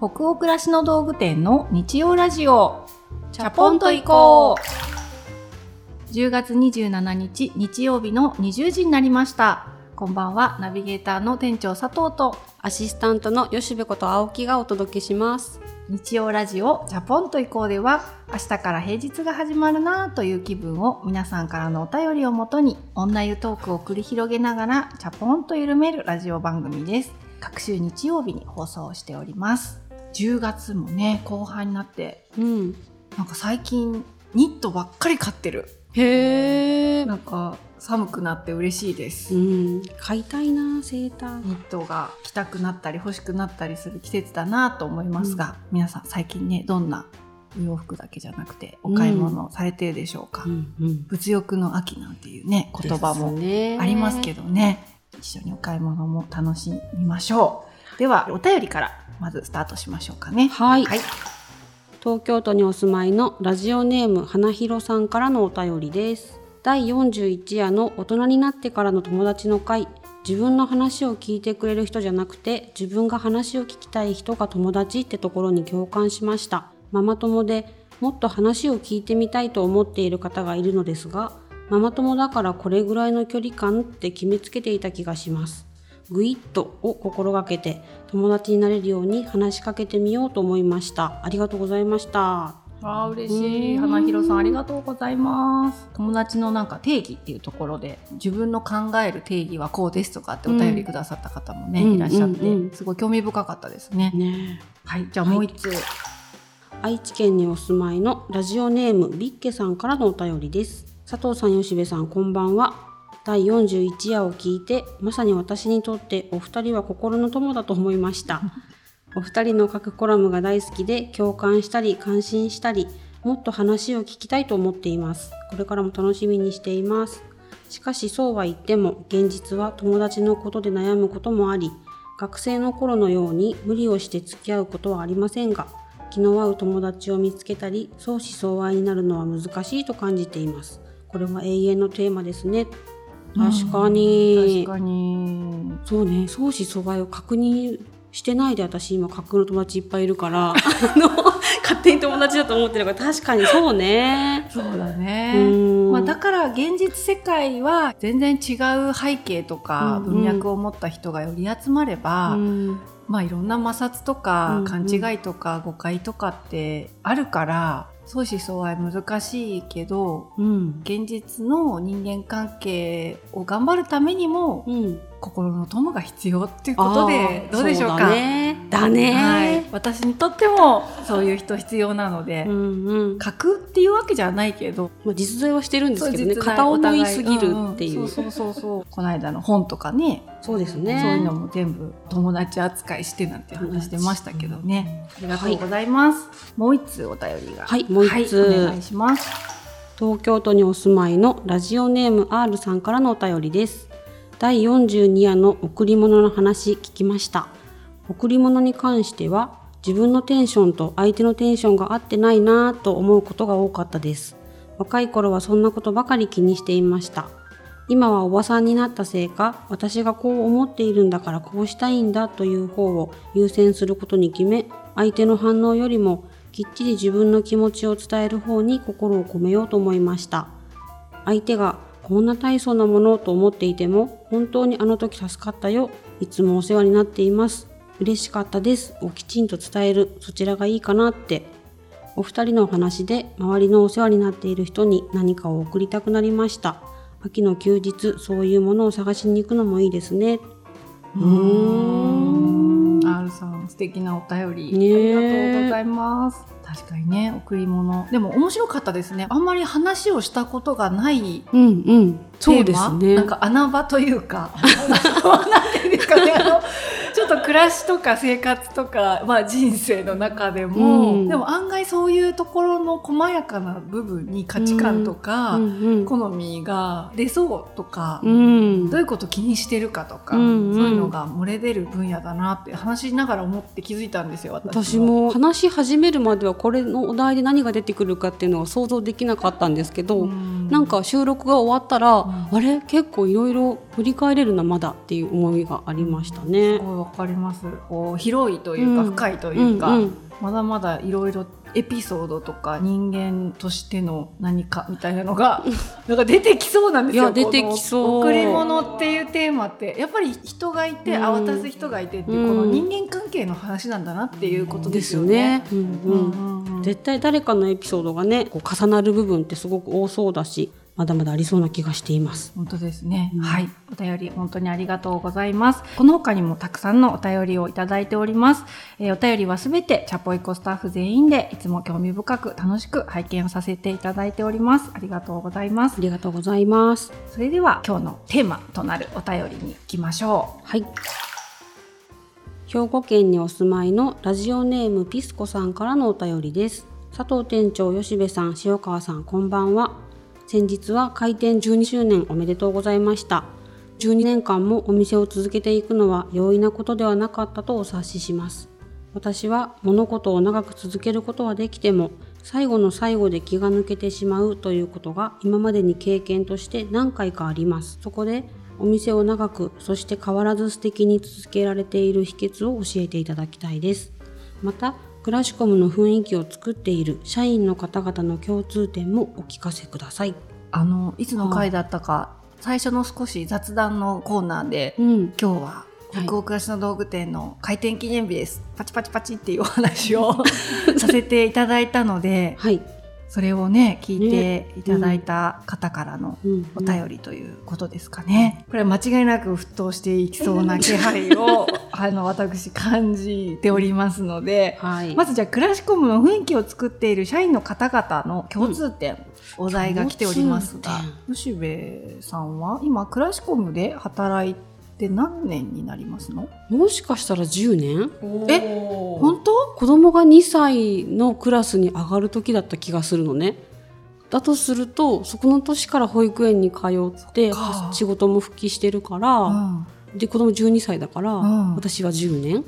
北欧暮らしの道具店の日曜ラジオ。チャポンと行こう。10月27日日曜日の20時になりました。こんばんは。ナビゲーターの店長佐藤と。アシスタントの吉部こと青木がお届けします。日曜ラジオチャポンと行こうでは明日から平日が始まるなという気分を皆さんからのお便りをもとに女湯トークを繰り広げながらチャポンと緩めるラジオ番組です。各週日曜日に放送しております10月もね後半になってうん。なんか最近ニットばっかり買ってる。へえなんか寒くなって嬉しいです、うん。買いたいなセーター。ニットが着たくなったり欲しくなったりする季節だなと思いますが、皆さん最近ねどんなお洋服だけじゃなくてお買い物されてるでしょうか、うんうん。物欲の秋なんていうね言葉もね。ありますけどね。一緒にお買い物も楽しみましょうではお便りからまずスタートしましょうかね。はい、はい。東京都にお住まいのラジオネーム花広さんからのお便りです。第41夜の大人になってからの友達の会。自分の話を聞いてくれる人じゃなくて自分が話を聞きたい人が友達ってところに共感しました。ママ友でもっと話を聞いてみたいと思っている方がいるのですがママ友だからこれぐらいの距離感って決めつけていた気がしますグイッとを心がけて友達になれるように話しかけてみようと思いました。ありがとうございました。あー嬉しい。花広さんありがとうございます。友達のなんか定義っていうところで自分の考える定義はこうですとかってお便りくださった方もね、うんいらっしゃって、うんうん。すごい興味深かったですね、ね。はいじゃあもう一つ、愛知県にお住まいのラジオネームビッケさんからのお便りです。佐藤さん吉部さんこんばんは第41夜を聞いてまさに私にとってお二人は心の友だと思いました。お二人の書くコラムが大好きで共感したり感心したりもっと話を聞きたいと思っています。これからも楽しみにしています。しかしそうは言っても現実は友達のことで悩むこともあり学生の頃のように無理をして付き合うことはありませんが気の合う友達を見つけたり相思相愛になるのは難しいと感じています。これは永遠のテーマですね。確かに、確かに。そうね。相思相愛を確認してないで私今架空の友達いっぱいいるから。あの勝手に友達だと思ってるから。確かにそうね。そうだうね、ん。まあ、だから現実世界は全然違う背景とか文脈を持った人がより集まれば、うん。まあいろんな摩擦とかうん。勘違いとか誤解とかってあるから相思相愛難しいけどうん。現実の人間関係を頑張るためにもうん心の友が必要っていうことでどうでしょうか？そだね。だね、はい、私にとっても そういう人必要なので、うんうん。書くっていうわけじゃないけどまあ、実在はしてるんですけどね。片思いすぎるってい。う,、お互んんそうそうそうそう。この間の本とかね。そうですね。そういうのも全部友達扱いしてなんて話してましたけどね。ありがとうございます。もう一つお便りが。はいもう一つはいお願いします。東京都にお住まいのラジオネーム R さんからのお便りです第42夜の贈り物の話聞きました。贈り物に関しては自分のテンションと相手のテンションが合ってないなぁと思うことが多かったです。若い頃はそんなことばかり気にしていました。今はおばさんになったせいか私がこう思っているんだからこうしたいんだという方を優先することに決め相手の反応よりもきっちり自分の気持ちを伝える方に心を込めようと思いました。相手がこんな大層なものと思っていても本当にあの時助かったよ。いつもお世話になっています。嬉しかったです。をきちんと伝える。そちらがいいかなって。お二人のお話で周りのお世話になっている人に何かを送りたくなりました。秋の休日そういうものを探しに行くのもいいですね。うーん。R さん素敵なお便り、ねえ。ありがとうございます。確かにね贈り物。でも面白かったですね。あんまり話をしたことがないうんうん。そうテーマ？ですねなんか穴場というか。なんていうんですかね。あのちょっと暮らしとか生活とか、まあ、人生の中でも、うん。でも案外そういうところの細やかな部分に価値観とか、好みが出そうとか、うん。どういうこと気にしてるかとか、うんうん。そういうのが漏れ出る分野だなって話しながら思って気づいたんですよ私私も。話し始めるまではこれのお題で何が出てくるかっていうのは想像できなかったんですけど、うん。なんか収録が終わったら、ん。あれ？結構いろいろ振り返れるなまだっていう思いがありましたね。す。ごいわかります？こう広いというか、うん。深いというか、うんうん。まだまだいろいろエピソードとか人間としての何かみたいなのが なんか出てきそうなんですよ。いや出てきそう。贈り物っていうテーマってやっぱり人がいて、あうん。渡す人がいてっていう、うん。この人間関係の話なんだなっていうことでですすよよね。絶対誰かのエピソードがねこう重なる部分ってすごく多そうだしまだまだありそうな気がしています。本当ですね、うんはいお便り本当にありがとうございますこの他にもたくさんのお便りをいただいております、えーお便りはすべてチャポイコスタッフ全員でいつも興味深く楽しく拝見をさせていただいておりますありがとうございますありがとうございます。それでは今日のテーマとなるお便りに行きましょはい。兵庫県にお住まいのラジオネームピスコさんからのお便りです。佐藤店長、吉部さん、塩川さん、こんばんは。先日は開店12周年おめでとうございました。12年間もお店を続けていくのは容易なことではなかったとお察しします。私は物事を長く続けることはできても最後の最後で気が抜けてしまうということが今までに経験として何回かあります。そこでお店を長くそして変わらず素敵に続けられている秘訣を教えていただきたいです。またクラシコムの雰囲気を作っている社員の方々の共通点もお聞かせください。うあのいつの回だったか、最初の少し雑談のコーナーで、うん、今日は北欧暮らしの道具店の開店記念日です、パチパチパチっていうお話をさせていただいたので はい。それをね聞いていただいた方からのうん。お便りということですかね。これは間違いなく沸騰していきそうな気配を あの私感じておりますので、はい。まずじゃあクラシコムの雰囲気を作っている社員の方々の共通点、お題が来ておりますが。共、吉部さんは今クラシコムで働いて何年になりますの？もしかしたら10年？え本当？子供が2歳のクラスに上がる時だった気がするのね。だとするとそこの年から保育園に通って仕事も復帰してるから、うんで子供12歳だから、うん私は10年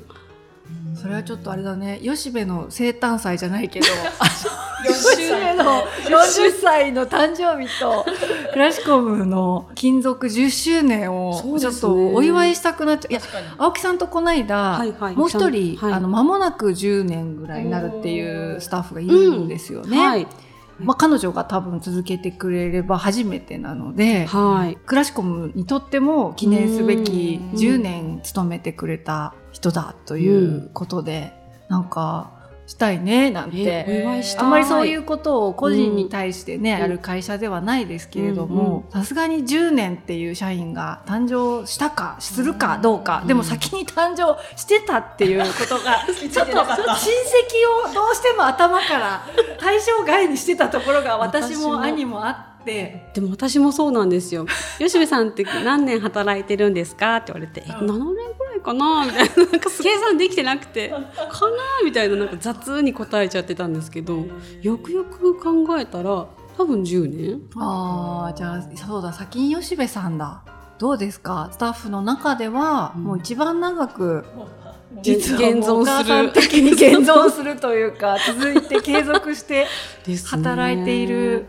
それはちょっとあれだね。吉部の生誕祭じゃないけど 吉部の40歳の誕生日と クラシコムの勤続10周年をちょっとお祝いしたくなっちゃう。いや青木さんとこの間、はいはい。もう一人、はいあの間もなく10年ぐらいになるっていうスタッフがいるんですよね。はい。まあ、彼女が多分続けてくれれば初めてなので、はい。クラシコムにとっても記念すべきうん。10年勤めてくれた人だということで、なんかしたいねなんて、あんまりそういうことを個人に対してね、うん。やる会社ではないですけれどうんもさすがに10年っていう社員が誕生したかするかどうか、うん。でも先に誕生してたっていうことが ちょっと親戚をどうしても頭から対象外にしてたところが私も私も兄もあって。でも私もそうなんですよ 吉部さんって何年働いてるんですか？って言われて、え7年ぐらいかな？みたいな。なんか計算できてなくて。かなみたいななんか雑に答えちゃってたんですけどよくよく考えたら多分10年。ああじゃあそうだ先に吉部さんだ。どうですか？スタッフの中では、うん。もう一番長く実 実は現存する。的に現存するというか続いて継続して働いている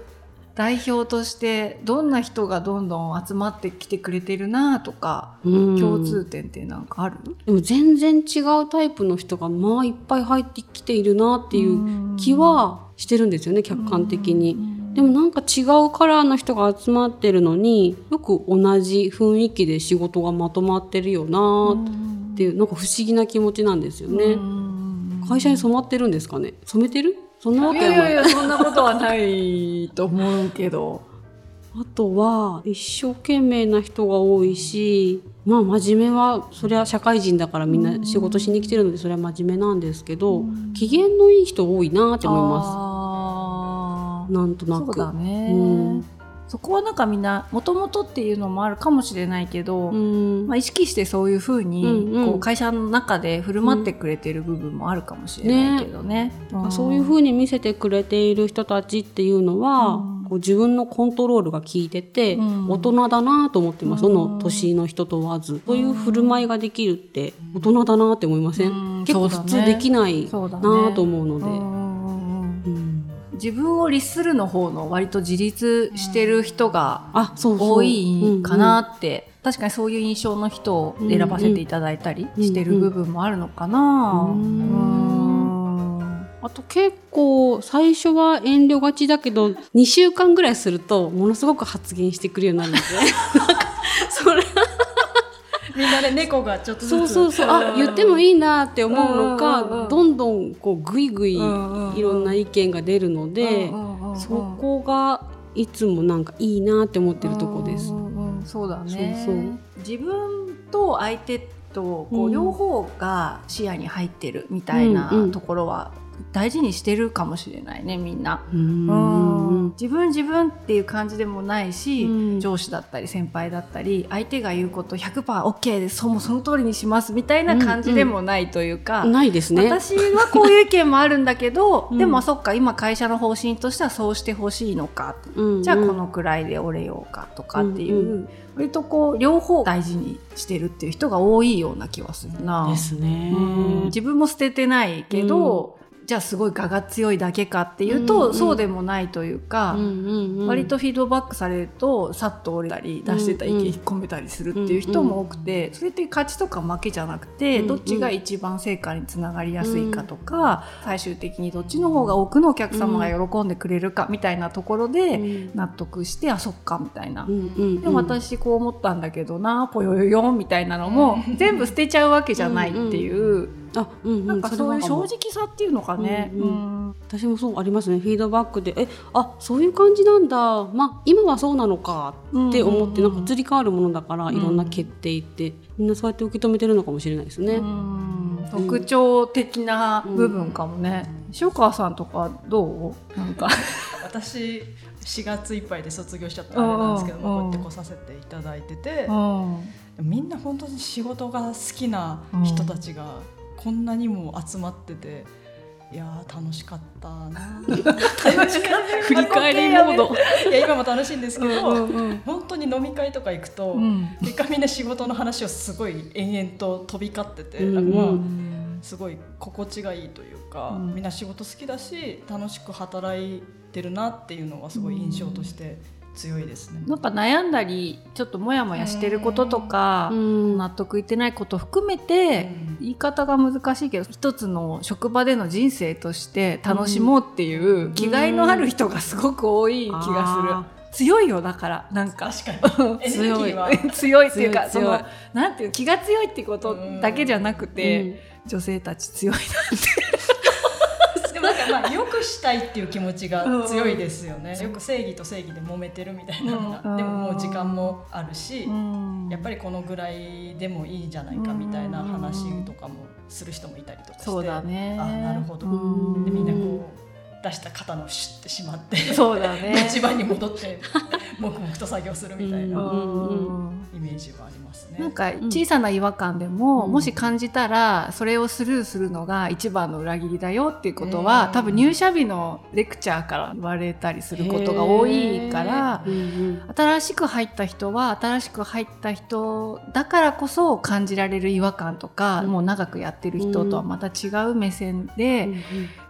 代表としてどんな人がどんどん集まってきてくれてるなとか、うん。共通点ってなんかある？でも全然違うタイプの人がまあいっぱい入ってきているなっていう気はしてるんですよね客観的に。でもなんか違うカラーの人が集まってるのによく同じ雰囲気で仕事がまとまってるよなっていうなんか不思議な気持ちなんですよね。会社に染まってるんですかね？染めてる？そんなわいいやいやいやそんなことはないと思うけど。あとは一生懸命な人が多いしまあ真面目はそれは社会人だからみんな仕事しに来てるのでそれは真面目なんですけど機嫌のいい人多いなって思いまあすなんとなく。そうだね、うんそこはなんかみんなもともとっていうのもあるかもしれないけど、うん。まあ、意識してそういうふうに、こう会社の中で振る舞ってくれてる部分もあるかもしれないけどね。ん。そういうふうに見せてくれている人たちっていうのは、うん。こう自分のコントロールが効いてて、うん。大人だなと思ってます、うん。その年の人問わずそういう振る舞いができるって大人だなって思いません、うん。結構普通できないなと思うので。自分を律するの方の割と自立してる人があそうそう。多いかなって。確かにそういう印象の人を選ばせていただいたりしてる部分もあるのかな。あと結構最初は遠慮がちだけど2週間ぐらいするとものすごく発言してくるようになるので。なんかそれみんなで猫がちょっとずつ。そうそうそう。あ言ってもいいなって思うのかどんどんこうぐいぐいいろんな意見が出るのでそこがいつもなんかいいなって思ってるとこです。う。んそうだね。そうそう。自分と相手とこううん。両方が視野に入ってるみたいなところは大事にしてるかもしれないねみんな。ううん。ん自分自分っていう感じでもないし、うん。上司だったり先輩だったり相手が言うこと 100%OK です。そうもうその通りにします。みたいな感じでもないというか、ないですね。私はこういう意見もあるんだけど、うん。でもそっか今会社の方針としてはそうしてほしいのか、うん。じゃあこのくらいで折れようかとかっていう、うん割とこう両方大事にしてるっていう人が多いような気はするな。ですね。うん。自分も捨ててないけど、じゃあすごい我が強いだけかっていうと、うんうんそうでもないというか、うんうんうん。割とフィードバックされるとさっと折れたり出してた意見引っ込めたりするっていう人も多くて、それって勝ちとか負けじゃなくて、うんどっちが一番成果につながりやすいかとか、最終的にどっちの方が多くのお客様が喜んでくれるかみたいなところでうん。納得して、あそっかみたいな。うんうんうん。でも私こう思ったんだけどなぽよよよんみたいなのも 全部捨てちゃうわけじゃないっていう、あうんうんなんかそういう正直さっていうのかね。うんうん。うん。私もそうありますね。フィードバックでえあそういう感じなんだ。まあ今はそうなのかって思って、なんか移り変わるものだから、ん。いろんな決定ってみんなそうやって受け止めてるのかもしれないですね。うん。特徴的な部分かもね。塩川さんとかどう？なんか。私4月いっぱいで卒業しちゃったあれなんですけども、うん。こうやって来させていただいてて、うん。みんな本当に仕事が好きな人たちがこんなにも集まってて。いやー楽しかったな。楽しかった振り返りモード。いや今も楽しいんですけど、うんうん本当に飲み会とか行くと、うん。結果みんな仕事の話をすごい延々と飛び交ってて、うん。なんかますごい心地がいいというか、うん。みんな仕事好きだし楽しく働いてるなっていうのがすごい印象として強いですね。なんか悩んだりちょっとモヤモヤしてることとか、うん。納得いってないこと含めて、うん。言い方が難しいけど一つの職場での人生として楽しもうっていう気概のある人がすごく多い気がする。あ強いよだからなん か。強い。強いっていうかそのなんていう気が強いってことだけじゃなくて、うん。女性たち強いなでもなんかまあ良くしたいっていう気持ちが強いですよね。よく正義と正義で揉めてるみたいなのが、うん。でももう時間もあるし、うん。やっぱりこのぐらいでもいいじゃないかみたいな話とかもする人もいたりとかして、そうだね。あなるほど。うん。でみんなこう出した肩のシュッてしまってそうだね。一番に戻って黙々と作業するみたいなうんイメージはありますね。なんか小さな違和感でも、うん。もし感じたらそれをスルーするのが一番の裏切りだよっていうことは、うん。多分入社日のレクチャーから言われたりすることが多いからうんうん。新しく入った人は新しく入った人だからこそ感じられる違和感とか、もう長くやってる人とはまた違う目線で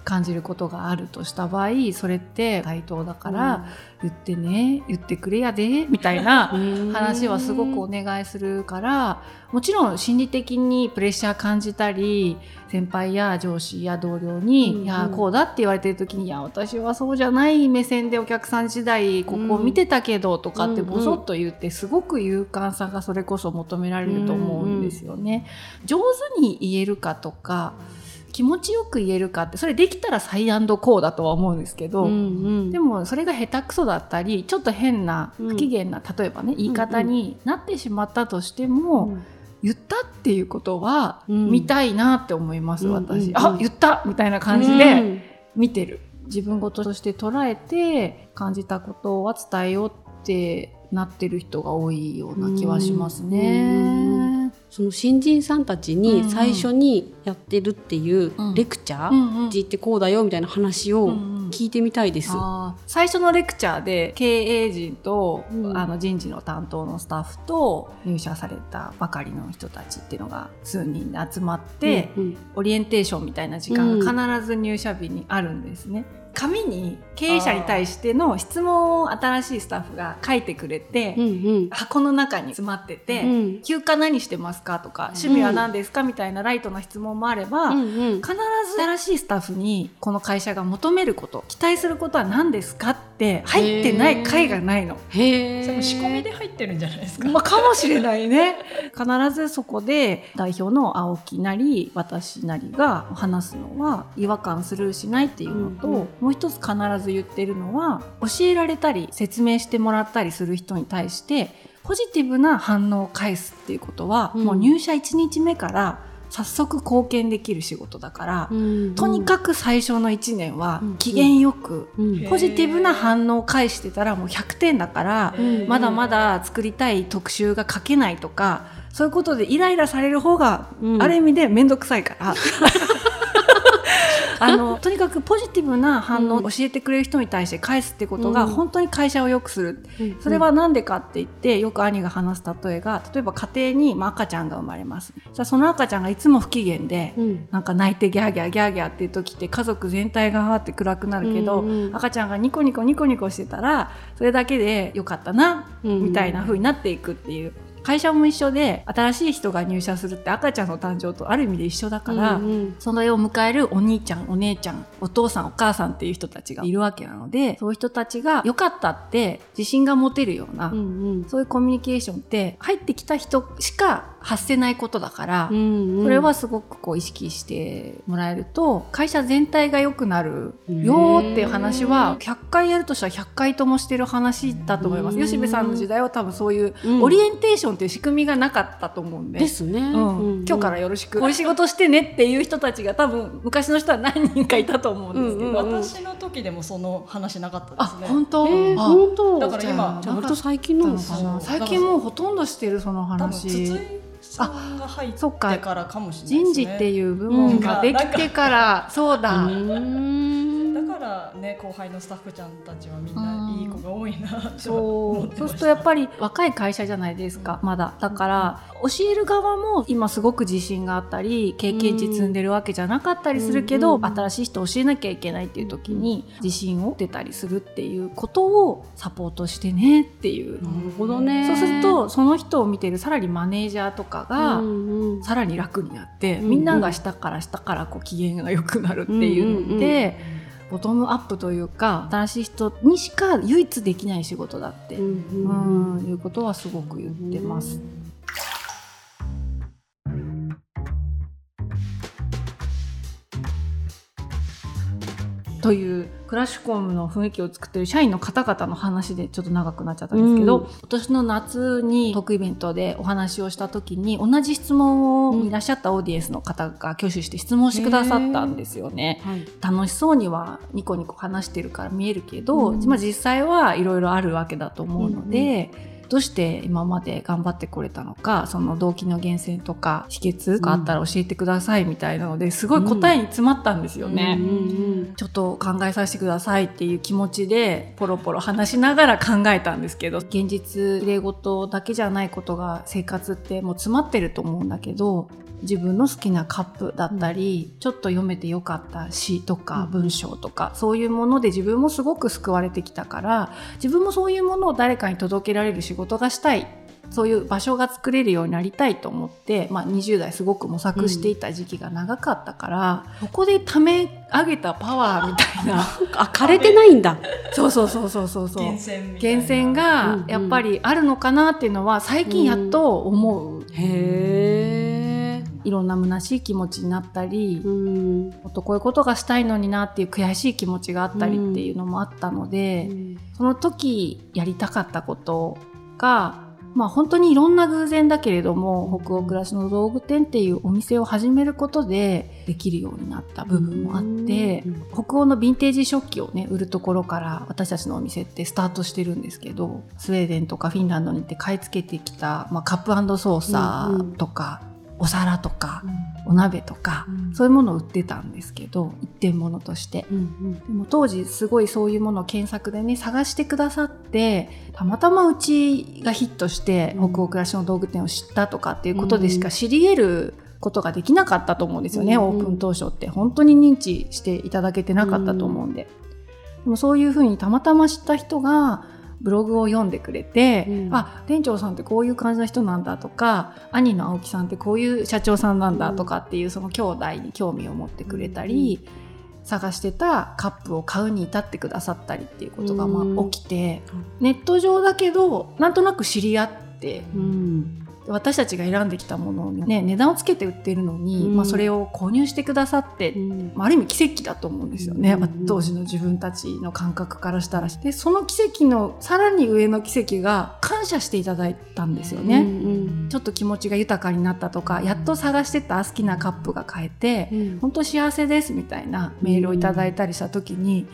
感じることがあるとした場合それって対等だから、言ってね言ってくれやでみたいな うん。話はすごくお願いするからもちろん心理的にプレッシャー感じたり先輩や上司や同僚に「うんうん。いやこうだ」って言われてる時に「いや私はそうじゃない目線でお客さん時代ここを見てたけど」とかってボソッと言ってすごく勇敢さがそれこそ求められると思うん。ですよね。上手に言えるかとか気持ちよく言えるかってそれできたらサイアンドコーだとは思うんですけど、うんうん。でもそれが下手くそだったりちょっと変なうん。不機嫌な、例えばね言い方になってしまったとしても、うん言ったっていうことはうん。見たいなって思います、うん私、うん。あ言ったみたいな感じで見てる、自分事として捉えて感じたことは伝えようってなってる人が多いような気はしますね。その新人さんたちに最初にやってるっていううん。レクチャー、うんうん。字ってこうだよみたいな話を聞いてみたいです。最初のレクチャーで経営陣と、うん。あの人事の担当のスタッフと入社されたばかりの人たちっていうのが数人で集まって、うんオリエンテーションみたいな時間が必ず入社日にあるんですね。紙に経営者に対しての質問を新しいスタッフが書いてくれて、うんうん。箱の中に詰まってて、うん。休暇何してますかとか、趣味は何ですかみたいなライトな質問もあれば、うんうん。必ず新しいスタッフにこの会社が求めること期待することは何ですかって入ってない回がないの。へえそれも仕込みで入ってるんじゃないですか。まあ、かもしれないね。必ずそこで代表の青木なり私なりが話すのは違和感スルーしないっていうのと、うんうん。もう一つ必ず言ってるのは教えられたり説明してもらったりする人に対してポジティブな反応を返すっていうことは、うん。もう入社1日目から早速貢献できる仕事だから、とにかく最初の1年はうん。機嫌よく、く、うん。へポジティブな反応を返してたらもう100点だから、うん。まだまだ作りたい特集が書けないとかそういうことでイライラされる方が、うん。ある意味で面倒くさいから。あのとにかくポジティブな反応を教えてくれる人に対して返すってことがうん。本当に会社を良くする、うん。それは何でかって言ってよく兄が話す例えが例えば家庭に、まあ、赤ちゃんが生まれます。じゃあその赤ちゃんがいつも不機嫌で、うん。なんか泣いてギャーギャーギャーギャーっていう時って家族全体がわーって暗くなるけど、うんうん赤ちゃんがニコニコニコニコしてたらそれだけでよかったな、うん。みたいな風になっていくっていう会社も一緒で新しい人が入社するって赤ちゃんの誕生とある意味で一緒だから、うんうん。その絵を迎えるお兄ちゃんお姉ちゃんお父さんお母さんっていう人たちがいるわけなのでそういう人たちが良かったって自信が持てるような、うんうん。そういうコミュニケーションって入ってきた人しか発せないことだから、うんうん。それはすごくこう意識してもらえると会社全体が良くなるよーっていう話は100回やるとしたら100回ともしてる話だと思います。うん。吉部さんの時代は多分そういううん。オリエンテーションっていう仕組みがなかったと思うんで。ですね、うん。今日からよろしく。こういう仕事してねっていう人たちが多分昔の人は何人かいたと思うんですけど、うんうんうん。私の時でもその話なかったあですね。本当、えー、あ本当？だから今割と最近なのかな。最近もうほとんどしてるその多分話筒井さんが入ってそっかからかもしれないね。事っていう部門ができてから、そうだからね後輩のスタッフちゃんたちはみんないい子が多いなって。そう。そうするとやっぱり若い会社じゃないですかまだ。だから教える側も今すごく自信があったり経験値積んでるわけじゃなかったりするけど、うん新しい人教えなきゃいけないっていう時に自信を出たりするっていうことをサポートしてねっていう、なるほどね。そうするとその人を見てるさらにマネージャーとかが、さらに楽になって、うんみんなが下から下からこう機嫌が良くなるっていうので、ボトムアップというか新しい人にしか唯一できない仕事だって、ううんうんいうことはすごく言ってます。というクラッシュコムの雰囲気を作ってる社員の方々の話でちょっと長くなっちゃったんですけど、うん。今年の夏にトークイベントでお話をした時に同じ質問をいらっしゃったオーディエンスの方が挙手して質問してくださったんですよね。はい。楽しそうにはニコニコ話してるから見えるけど、うん。まあ、実際はいろいろあるわけだと思うので、どうして今まで頑張ってこれたのかその動機の源泉とか秘訣があったら教えてくださいみたいなのですごい答えに詰まったんですよね。うんうんちょっと考えさせてくださいっていう気持ちでポロポロ話しながら考えたんですけど現実例事だけじゃないことが生活ってもう詰まってると思うんだけど自分の好きなカップだったり、ちょっと読めてよかった詩とか文章とか、そういうもので自分もすごく救われてきたから自分もそういうものを誰かに届けられる仕事がしたい。そういう場所が作れるようになりたいと思って、まあ、20代すごく模索していた時期が長かったから、ここでため上げたパワーみたいなあ 枯れてないんだ。そうそうそうそうそうそう。源泉がやっぱりあるのかなっていうのは最近やっと思う、へえいろんな虚しい気持ちになったり、うん。もっとこういうことがしたいのになっていう悔しい気持ちがあったりっていうのもあったので、その時やりたかったことが、まあ本当にいろんな偶然だけれども、北欧暮らしの道具店っていうお店を始めることでできるようになった部分もあって、うん。北欧のヴィンテージ食器をね、売るところから私たちのお店ってスタートしてるんですけど、スウェーデンとかフィンランドに行って買い付けてきた、まあ、カップソーサーとか、お皿とか、お鍋とか、うん。そういうものを売ってたんですけど、一点物として。うんでも当時すごいそういうものを検索でね探してくださってたまたまうちがヒットしてうん。北欧暮らしの道具店を知ったとかっていうことでしか知り得ることができなかったと思うんですよね、うんオープン当初って。本当に認知していただけてなかったと思うんで。でもそういうふうにたまたま知った人がブログを読んでくれて、うん。あ店長さんってこういう感じの人なんだとか兄の青木さんってこういう社長さんなんだとかっていうその兄弟に興味を持ってくれたり、探してたカップを買うに至ってくださったりっていうことがまあうん。起きて、ネット上だけどなんとなく知り合ってうん私たちが選んできたものをね値段をつけて売ってるのに、うん。まあ、それを購入してくださってうん。まあある意味奇跡だと思うんですよね、うん。まあ当時の自分たちの感覚からしたら。でその奇跡のさらに上の奇跡が感謝していただいたんですよね、うんちょっと気持ちが豊かになったとかやっと探してた好きなカップが買えて、うん。本当幸せですみたいなメールをいただいたりした時に、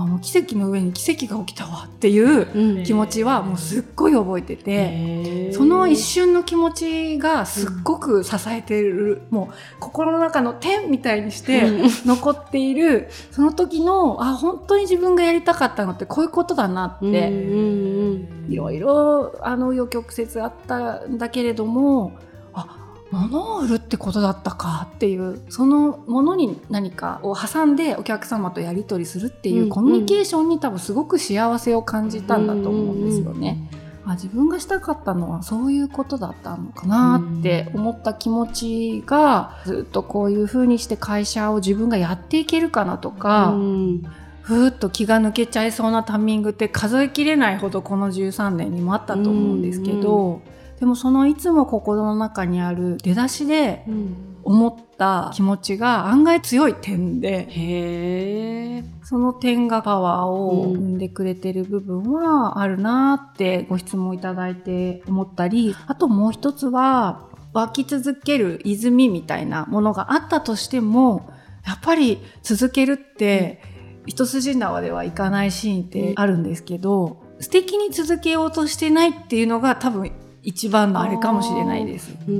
あもう奇跡の上に奇跡が起きたわっていううん。気持ちはもうすっごい覚えてて。その一瞬の気持ちがすっごく支えてる、もう心の中の点みたいにしてうん。残っている、その時の、あ、本当に自分がやりたかったのってこういうことだなって、うんうんいろいろ、あの、余曲折あったんだけれども、あ、物を売るってことだったかっていう、そのものに何かを挟んでお客様とやり取りするっていううんコミュニケーションに多分すごく幸せを感じたんだと思うんですよね。あ自分がしたかったのはそういうことだったのかなって思った気持ちがずっとこういうふうにして会社を自分がやっていけるかなとか、うんふーっと気が抜けちゃいそうなタイミングって数えきれないほどこの13年にもあったと思うんですけど、でもそのいつも心の中にある出だしでうん思った気持ちが案外強い点でへえその点がパワーを生んでくれてる部分はあるなってご質問いただいて思ったり、あともう一つは湧き続ける泉みたいなものがあったとしても、やっぱり続けるって一筋縄ではいかないシーンってあるんですけど、素敵に続けようとしてないっていうのが多分一番のあれかもしれないです。うんう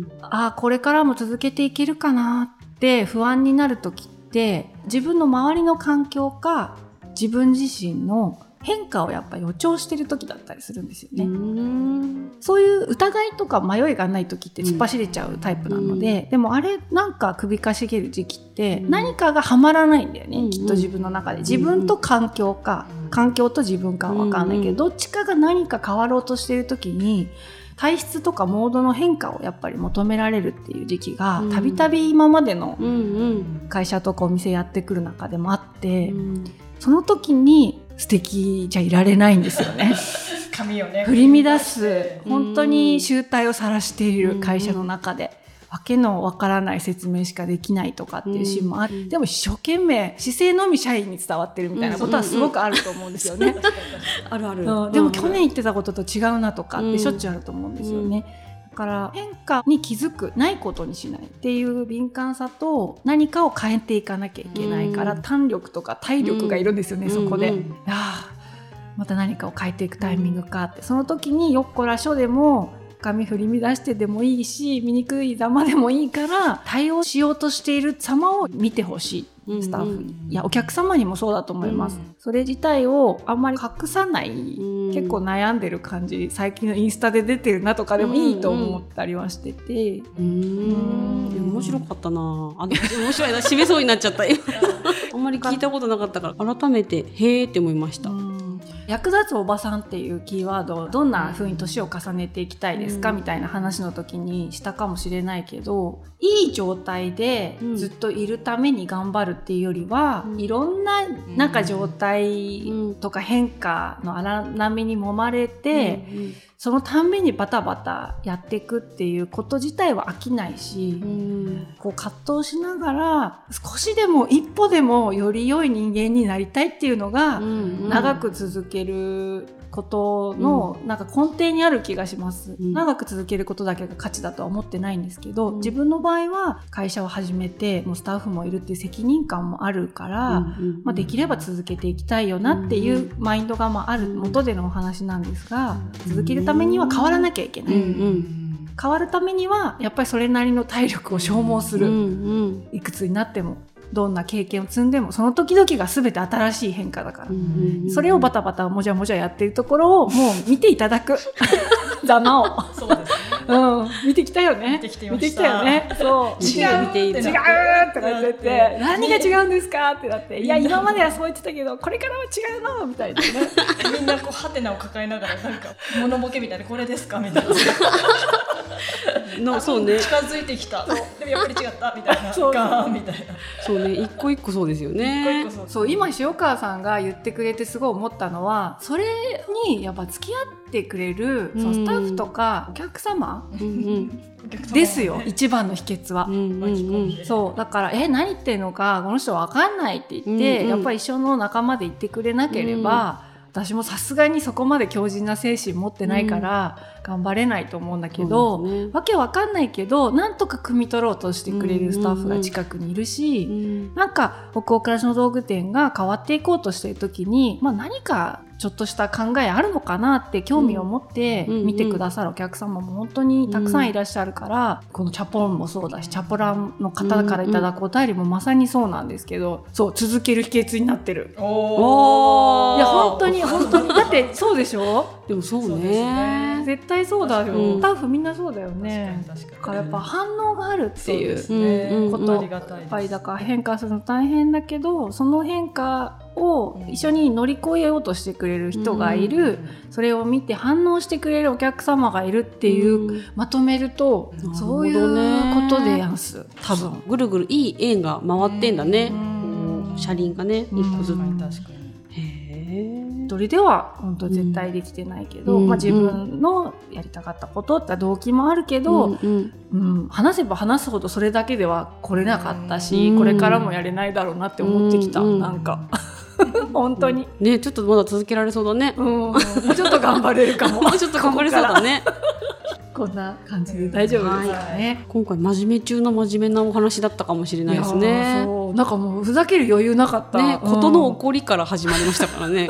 んああこれからも続けていけるかなって不安になる時って自分の周りの環境か自分自身の変化をやっぱ予兆してる時だったりするんですようね。んそういう疑いとか迷いがない時って突っ走れちゃうタイプなので、でもあれなんか首かしげる時期ってうん何かがはまらないんだよね、うんきっと自分の中で。自分と環境か、環境と自分かは分かんないけど、うんどっちかが何か変わろうとしてる時に体質とかモードの変化をやっぱり求められるっていう時期がうん。たびたび今までのうんうん。会社とかお店やってくる中でもあって、うん。その時に素敵じゃいられないんですよね。髪をね振り乱すうん本当に集体を晒している会社の中で。わけのわからない説明しかできないとかっていうシーンもあって、うん。でも一生懸命姿勢のみ社員に伝わってるみたいなことはすごくあると思うんですよね。あるある。う。んでも去年言ってたことと違うなとかっうんてしょっちゅうあると思うんですよね。だから変化に気づくないことにしないっていう敏感さと何かを変えていかなきゃいけないから、うん。胆力とか体力がいるんですよね、そこで。うんうん。ああまた何かを変えていくタイミングかって、その時によっこらしょでも髪振り乱してでもいいし醜いざまでもいいから対応しようとしている様を見てほしいスタッフ。に、いやお客様にもそうだと思います、うん。それ自体をあんまり隠さない、うん。結構悩んでる感じ最近のインスタで出てるなとかでもいいと思ったりはしてて、うーん。面白かったな。あの面白いな締めそうになっちゃった今。あんまり聞いたことなかったから改めてへーって思いました、うん役立つおばさんっていうキーワードをどんな風に年を重ねていきたいですか、うん。みたいな話の時にしたかもしれないけどいい状態でうんずっといるために頑張るっていうよりは、うん。いろんななんか状態とか変化の荒波に揉まれて、そのたんびにバタバタやっていくっていうこと自体は飽きないし、うん。こう葛藤しながら少しでも一歩でもより良い人間になりたいっていうのが、うん長く続けることの、なんか根底にある気がします、うん。長く続けることだけが価値だとは思ってないんですけど、うん。自分の場合は会社を始めてもうスタッフもいるっていう責任感もあるから、うんまあ、できれば続けていきたいよなっていうマインドがまあある元でのお話なんですが、うん。続けるためには変わらなきゃいけない、うんうん。変わるためにはやっぱりそれなりの体力を消耗する、うんうん。いくつになってもどんな経験を積んでもその時々が全て新しい変化だから、うんそれをバタバタもじゃもじゃやってるところをもう見ていただく。ざまを。そうですね。うん、見てきたよね。見てきていました。よね。そう。見て違う違うとか言ってて、何が違うんですかってなって、いや、今まではそう言ってたけど、これからは違うのみたいなね。みんなこうハテナを抱えながらなんか物ボケみたいなこれですかみたいなのそうね。近づいてきた。でもやっぱり違った。みたいな。そう。ガーンみたいな。そうね。一個一個そうですよ一個ね一個そうそう、今塩川さんが言ってくれてすごい思ったのは、それにやっぱ付き合ってくれる、そのスタッフとかお客様うんですよ、一番の秘訣は。うん。うんうん。そう。だから「え何言ってんのかこの人わかんない」って言って、うんうん。やっぱり一緒の仲間で言ってくれなければ、私もさすがにそこまで強靭な精神持ってないから、頑張れないと思うんだけど、そうですね。わけわかんないけどなんとか汲み取ろうとしてくれるスタッフが近くにいるし、うん。なんか北欧暮らしの道具店が変わっていこうとしている時に、まあ、何かちょっとした考えあるのかなって興味を持ってうん見てくださるお客様も本当にたくさんいらっしゃるから、このチャポンもそうだしチャポランの方からいただくお便りもまさにそうなんですけどそう続ける秘訣になってる。おー。いや本当に本当に。だって そうでしょ？でもそうね。ね。絶対そうだよ、うん。スタッフみんなそうだよね。確かに確かに。だからやっぱ反応があるっていうことありがたいっぱりだから変化するの大変だけどその変化を一緒に乗り越えようとしてくれる人がいる、それを見て反応してくれるお客様がいるっていう、うん。まとめるとそういうことでやんす。多分。ぐるぐるいい円が回ってんだね。車輪がねうん。一個ずつ。確かに一人では本当絶対できてないけど、うん。まあ、自分のやりたかったことって動機もあるけど、うんうん。うん。話せば話すほどそれだけでは来れなかったし、うん。これからもやれないだろうなって思ってきた、うん。なんか 本当に、ねちょっとまだ続けられそうだね。うん、もうちょっと頑張れるかも。も うちょっと頑張れそうだね。こんな感じで大丈夫です。かね。今回真面目中の真面目なお話だったかもしれないですね。そう。なんかもうふざける余裕なかった。ねうん。ことの起こりから始まりましたからね。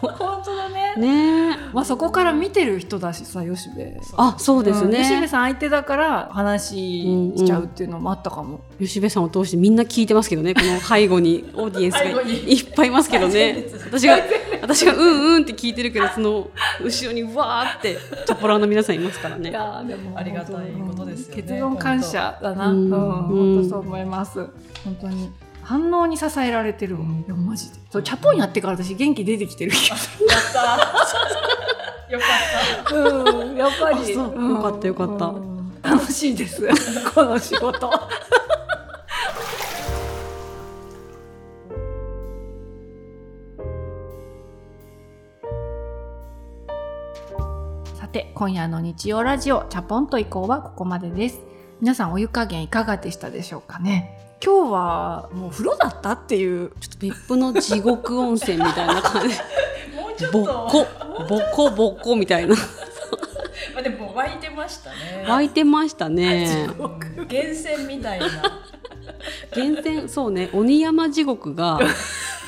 本当だね。ねまあそこから見てる人だしさ吉部。あそうですん吉部ねさん相手だから話しちゃうっていうのもあったかも。吉部さんを通してみんな聞いてますけどねこの背後に オーディエンスがいっぱいいますけどね私が 私がうんうんって聞いてるけどその後ろにわーってチャポラーの皆さんいますからいねやーでもありがたいことですよね結論感謝だな。ううんん、うん本当そう思います。本当に。反応に支えられてるわ。いやマジで。そうチャポンやってから私元気出てきてる気がすやった った。る。うん、やっぱり。あそう。ん。よかったよかった。うん。楽しいです。この仕事。さて今夜の日曜ラジオチャポンと以降はここまでです。皆さんお湯加減いかがでしたでしょうかね？今日はもう風呂だったっていうちょっと別府の地獄温泉みたいな感じ。もうちょっぼっとこぼこぼっこみたいな。まあでも湧いてましたね。湧いてましたね。うん源泉みたいな。源泉そうね。鬼山地獄が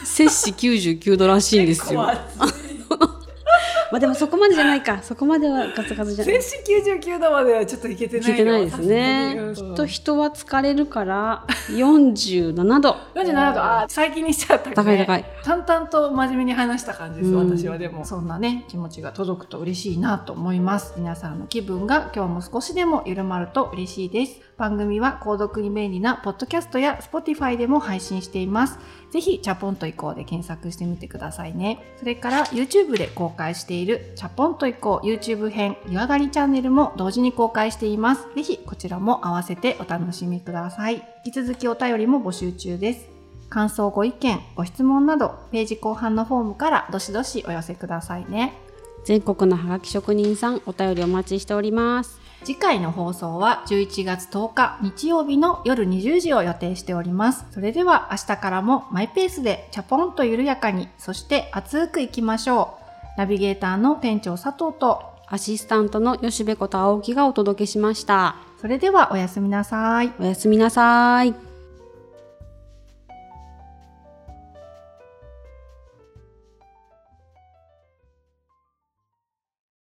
摂氏99度らしいんですよ まあでもそこまでじゃないか。そこまではガツガツじゃない。摂氏99度まではちょっといけてない聞いてないですね。よきっと人は疲れるから47度。47度。あー最近にしちゃったね。高い高い。淡々と真面目に話した感じです、うん。私は。でもそんなね気持ちが届くと嬉しいなと思います。皆さんの気分が今日も少しでも緩まると嬉しいです番組は購読に便利なポッドキャストや Spotify でも配信しています。ぜひチャポンと移行で検索してみてくださいね。それから YouTube で公開しているチャポンと移行 YouTube 編湯上がりチャンネルも同時に公開しています。ぜひこちらも合わせてお楽しみください。引き続きお便りも募集中です。感想ご意見ご質問などページ後半のフォームからどしどしお寄せくださいね。全国のハガキ職人さんお便りお待ちしております。次回の放送は11月10日日曜日の夜20時を予定しております。それでは明日からもマイペースでチャポンと緩やかにそして熱くいきましょう。ナビゲーターの店長佐藤とアシスタントの吉部こと青木がお届けしました。それではおやすみなさい。おやすみなさい